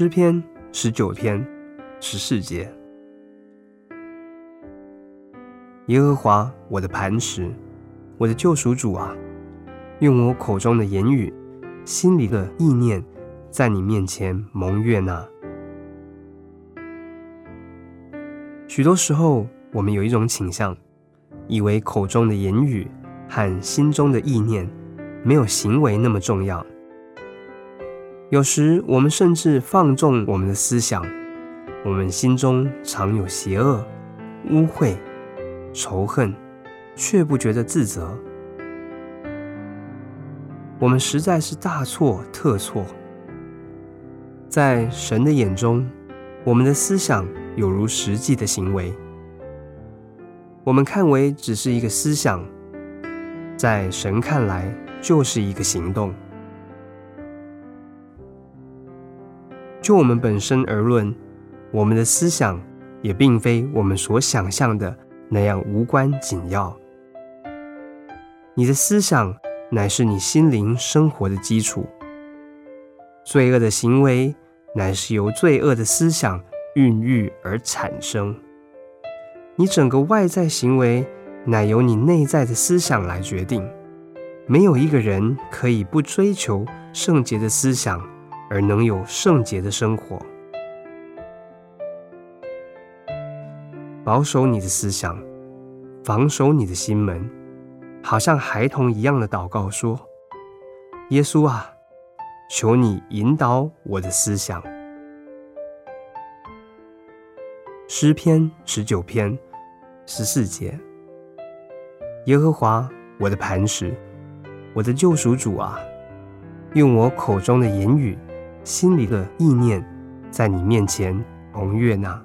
诗篇十九篇十四节：耶和华我的磐石，我的救赎主啊，用我口中的言语，心里的意念，在你面前蒙悦纳。许多时候，我们有一种倾向，以为口中的言语和心中的意念，没有行为那么重要。有时我们甚至放纵我们的思想，我们心中常有邪恶、污秽、仇恨，却不觉得自责。我们实在是大错特错。在神的眼中，我们的思想有如实际的行为。我们看为只是一个思想，在神看来就是一个行动。就我们本身而论，我们的思想也并非我们所想象的那样无关紧要。你的思想乃是你心灵生活的基础。罪恶的行为乃是由罪恶的思想孕育而产生。你整个外在行为乃由你内在的思想来决定。没有一个人可以不追求圣洁的思想。而能有圣洁的生活，保守你的思想，防守你的心门，好像孩童一样的祷告说：“耶稣啊，求你引导我的思想。”诗篇十九篇十四节：耶和华我的磐石，我的救赎主啊，用我口中的言语。心里的意念，在你面前蒙悦纳。